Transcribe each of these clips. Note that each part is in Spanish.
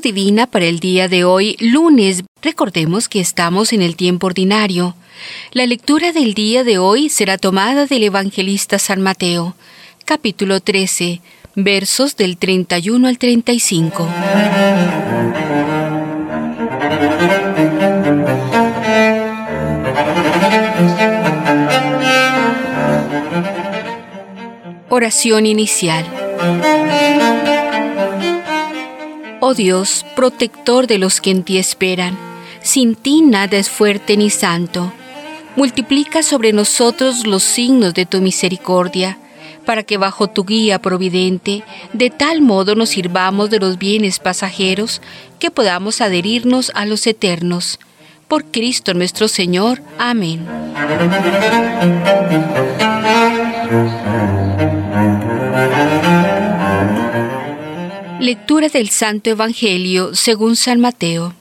Divina para el día de hoy, lunes. Recordemos que estamos en el tiempo ordinario. La lectura del día de hoy será tomada del evangelista San Mateo, capítulo 13, versos del 31 al 35. Oración inicial. Dios, protector de los que en ti esperan, sin ti nada es fuerte ni santo. Multiplica sobre nosotros los signos de tu misericordia, para que bajo tu guía providente, de tal modo nos sirvamos de los bienes pasajeros que podamos adherirnos a los eternos. Por Cristo nuestro Señor. Amén. Lectura del Santo Evangelio según San Mateo.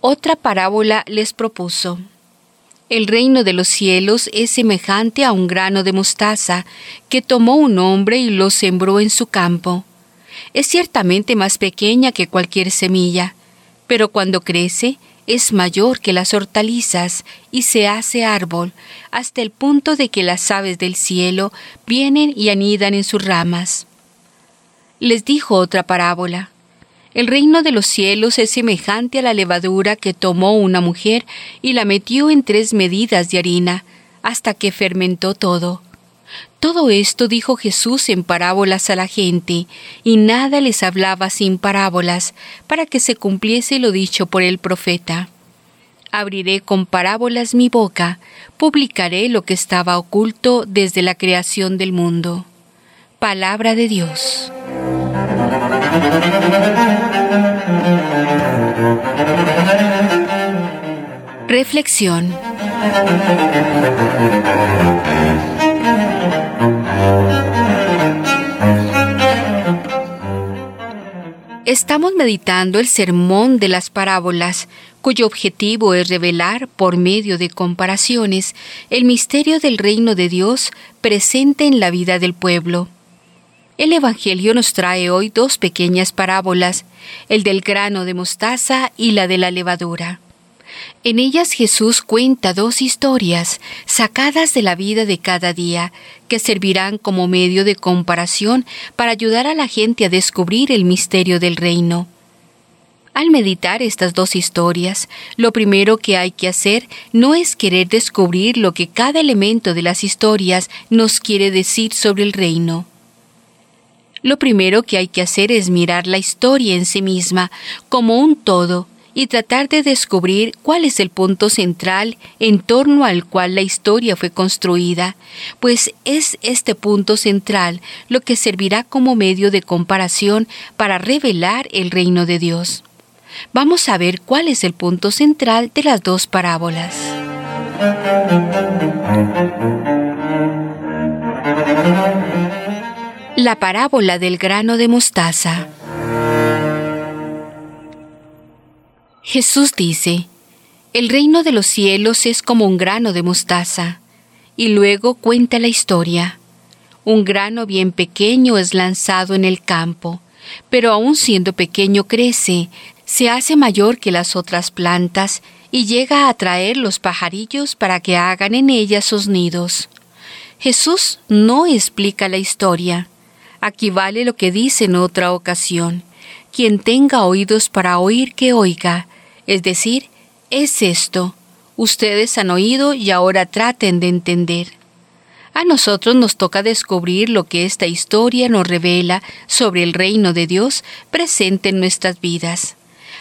Otra parábola les propuso. El reino de los cielos es semejante a un grano de mostaza que tomó un hombre y lo sembró en su campo. Es ciertamente más pequeña que cualquier semilla, pero cuando crece es mayor que las hortalizas y se hace árbol, hasta el punto de que las aves del cielo vienen y anidan en sus ramas les dijo otra parábola. El reino de los cielos es semejante a la levadura que tomó una mujer y la metió en tres medidas de harina, hasta que fermentó todo. Todo esto dijo Jesús en parábolas a la gente, y nada les hablaba sin parábolas, para que se cumpliese lo dicho por el profeta. Abriré con parábolas mi boca, publicaré lo que estaba oculto desde la creación del mundo. Palabra de Dios. Reflexión. Estamos meditando el sermón de las parábolas, cuyo objetivo es revelar, por medio de comparaciones, el misterio del reino de Dios presente en la vida del pueblo. El Evangelio nos trae hoy dos pequeñas parábolas, el del grano de mostaza y la de la levadura. En ellas Jesús cuenta dos historias sacadas de la vida de cada día, que servirán como medio de comparación para ayudar a la gente a descubrir el misterio del reino. Al meditar estas dos historias, lo primero que hay que hacer no es querer descubrir lo que cada elemento de las historias nos quiere decir sobre el reino. Lo primero que hay que hacer es mirar la historia en sí misma como un todo y tratar de descubrir cuál es el punto central en torno al cual la historia fue construida, pues es este punto central lo que servirá como medio de comparación para revelar el reino de Dios. Vamos a ver cuál es el punto central de las dos parábolas. La parábola del grano de mostaza. Jesús dice, el reino de los cielos es como un grano de mostaza, y luego cuenta la historia. Un grano bien pequeño es lanzado en el campo, pero aun siendo pequeño crece, se hace mayor que las otras plantas y llega a atraer los pajarillos para que hagan en ella sus nidos. Jesús no explica la historia, Aquí vale lo que dice en otra ocasión. Quien tenga oídos para oír, que oiga. Es decir, es esto. Ustedes han oído y ahora traten de entender. A nosotros nos toca descubrir lo que esta historia nos revela sobre el reino de Dios presente en nuestras vidas.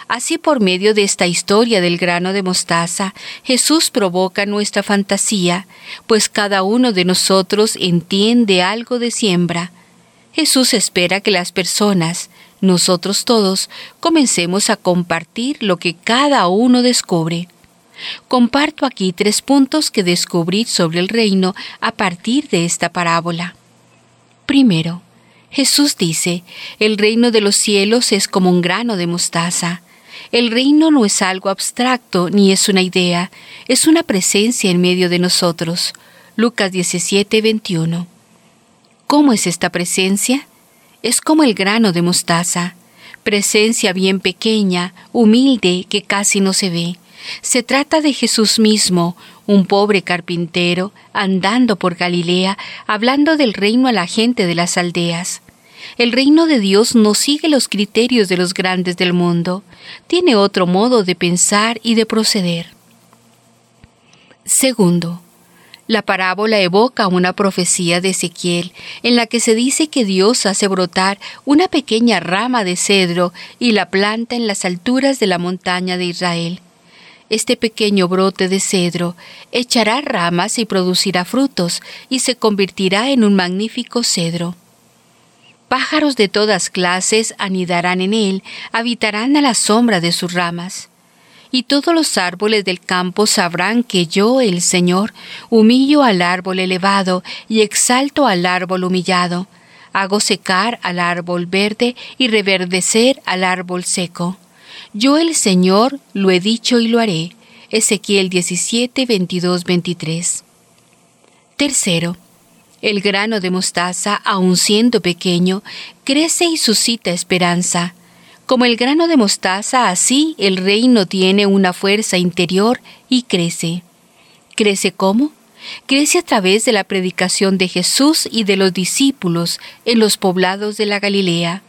Así por medio de esta historia del grano de mostaza, Jesús provoca nuestra fantasía, pues cada uno de nosotros entiende algo de siembra, Jesús espera que las personas, nosotros todos, comencemos a compartir lo que cada uno descubre. Comparto aquí tres puntos que descubrí sobre el reino a partir de esta parábola. Primero, Jesús dice, el reino de los cielos es como un grano de mostaza. El reino no es algo abstracto ni es una idea, es una presencia en medio de nosotros. Lucas 17, 21. ¿Cómo es esta presencia? Es como el grano de mostaza, presencia bien pequeña, humilde, que casi no se ve. Se trata de Jesús mismo, un pobre carpintero, andando por Galilea, hablando del reino a la gente de las aldeas. El reino de Dios no sigue los criterios de los grandes del mundo, tiene otro modo de pensar y de proceder. Segundo, la parábola evoca una profecía de Ezequiel en la que se dice que Dios hace brotar una pequeña rama de cedro y la planta en las alturas de la montaña de Israel. Este pequeño brote de cedro echará ramas y producirá frutos y se convertirá en un magnífico cedro. Pájaros de todas clases anidarán en él, habitarán a la sombra de sus ramas y todos los árboles del campo sabrán que yo, el Señor, humillo al árbol elevado y exalto al árbol humillado, hago secar al árbol verde y reverdecer al árbol seco. Yo, el Señor, lo he dicho y lo haré. Ezequiel 17, 22, 23. Tercero, el grano de mostaza, aun siendo pequeño, crece y suscita esperanza como el grano de mostaza, así el reino tiene una fuerza interior y crece. ¿Crece cómo? Crece a través de la predicación de Jesús y de los discípulos en los poblados de la Galilea.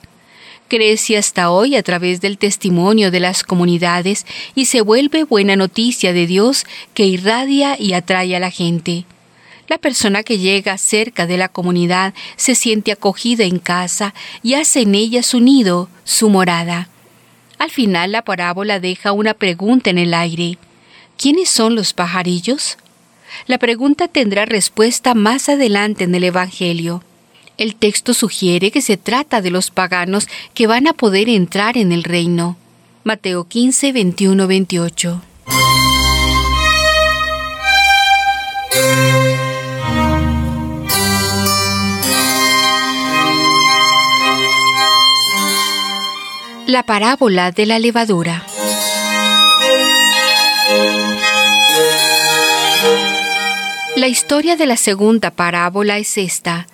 Crece hasta hoy a través del testimonio de las comunidades y se vuelve buena noticia de Dios que irradia y atrae a la gente. La persona que llega cerca de la comunidad se siente acogida en casa y hace en ella su nido, su morada. Al final la parábola deja una pregunta en el aire. ¿Quiénes son los pajarillos? La pregunta tendrá respuesta más adelante en el Evangelio. El texto sugiere que se trata de los paganos que van a poder entrar en el reino. Mateo 15, 21, 28. La parábola de la levadura. La historia de la segunda parábola es esta.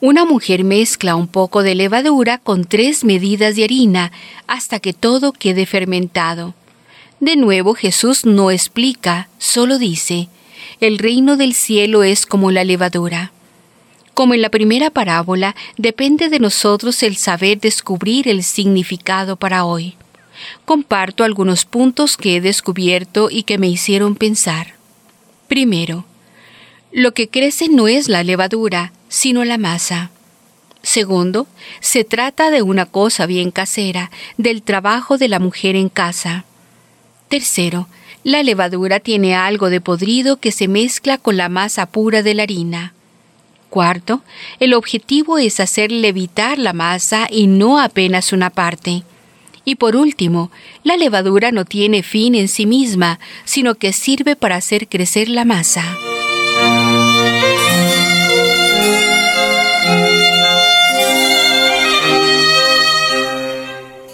Una mujer mezcla un poco de levadura con tres medidas de harina hasta que todo quede fermentado. De nuevo Jesús no explica, solo dice, el reino del cielo es como la levadura. Como en la primera parábola, depende de nosotros el saber descubrir el significado para hoy. Comparto algunos puntos que he descubierto y que me hicieron pensar. Primero, lo que crece no es la levadura, sino la masa. Segundo, se trata de una cosa bien casera, del trabajo de la mujer en casa. Tercero, la levadura tiene algo de podrido que se mezcla con la masa pura de la harina. Cuarto, el objetivo es hacer levitar la masa y no apenas una parte. Y por último, la levadura no tiene fin en sí misma, sino que sirve para hacer crecer la masa.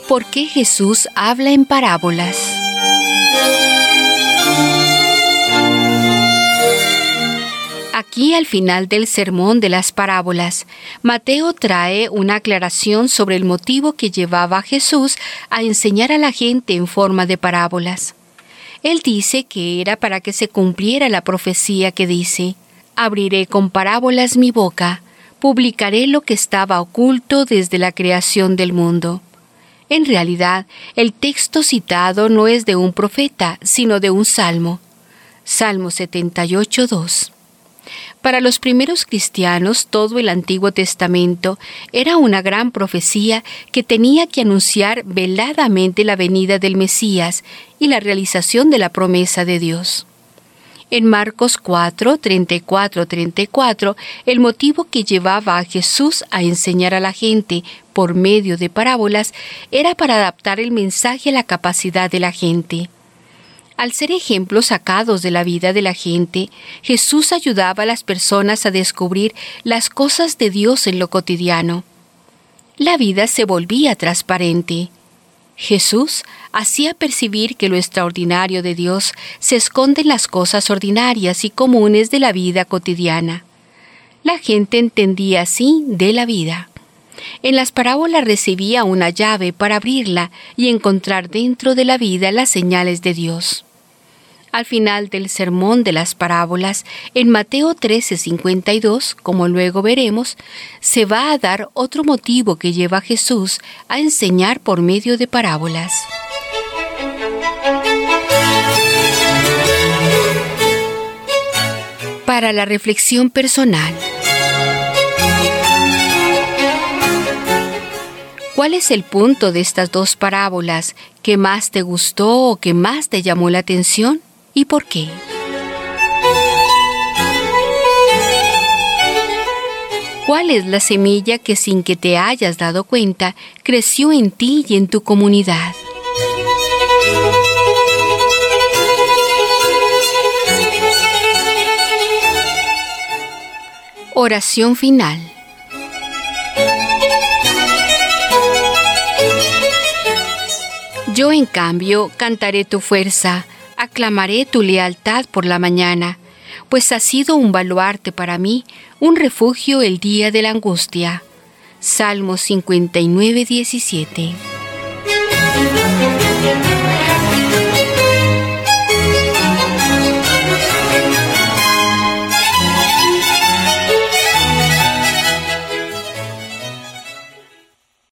¿Por qué Jesús habla en parábolas? Aquí al final del sermón de las parábolas, Mateo trae una aclaración sobre el motivo que llevaba a Jesús a enseñar a la gente en forma de parábolas. Él dice que era para que se cumpliera la profecía que dice, Abriré con parábolas mi boca, publicaré lo que estaba oculto desde la creación del mundo. En realidad, el texto citado no es de un profeta, sino de un salmo. Salmo 78, 2. Para los primeros cristianos todo el Antiguo Testamento era una gran profecía que tenía que anunciar veladamente la venida del Mesías y la realización de la promesa de Dios. En Marcos 4, 34, 34, el motivo que llevaba a Jesús a enseñar a la gente por medio de parábolas era para adaptar el mensaje a la capacidad de la gente. Al ser ejemplos sacados de la vida de la gente, Jesús ayudaba a las personas a descubrir las cosas de Dios en lo cotidiano. La vida se volvía transparente. Jesús hacía percibir que lo extraordinario de Dios se esconde en las cosas ordinarias y comunes de la vida cotidiana. La gente entendía así de la vida. En las parábolas recibía una llave para abrirla y encontrar dentro de la vida las señales de Dios. Al final del sermón de las parábolas, en Mateo 13:52, como luego veremos, se va a dar otro motivo que lleva a Jesús a enseñar por medio de parábolas. Para la reflexión personal. ¿Cuál es el punto de estas dos parábolas que más te gustó o que más te llamó la atención y por qué? ¿Cuál es la semilla que sin que te hayas dado cuenta creció en ti y en tu comunidad? Oración final. Yo en cambio cantaré tu fuerza, aclamaré tu lealtad por la mañana, pues has sido un baluarte para mí, un refugio el día de la angustia. Salmo 59, 17.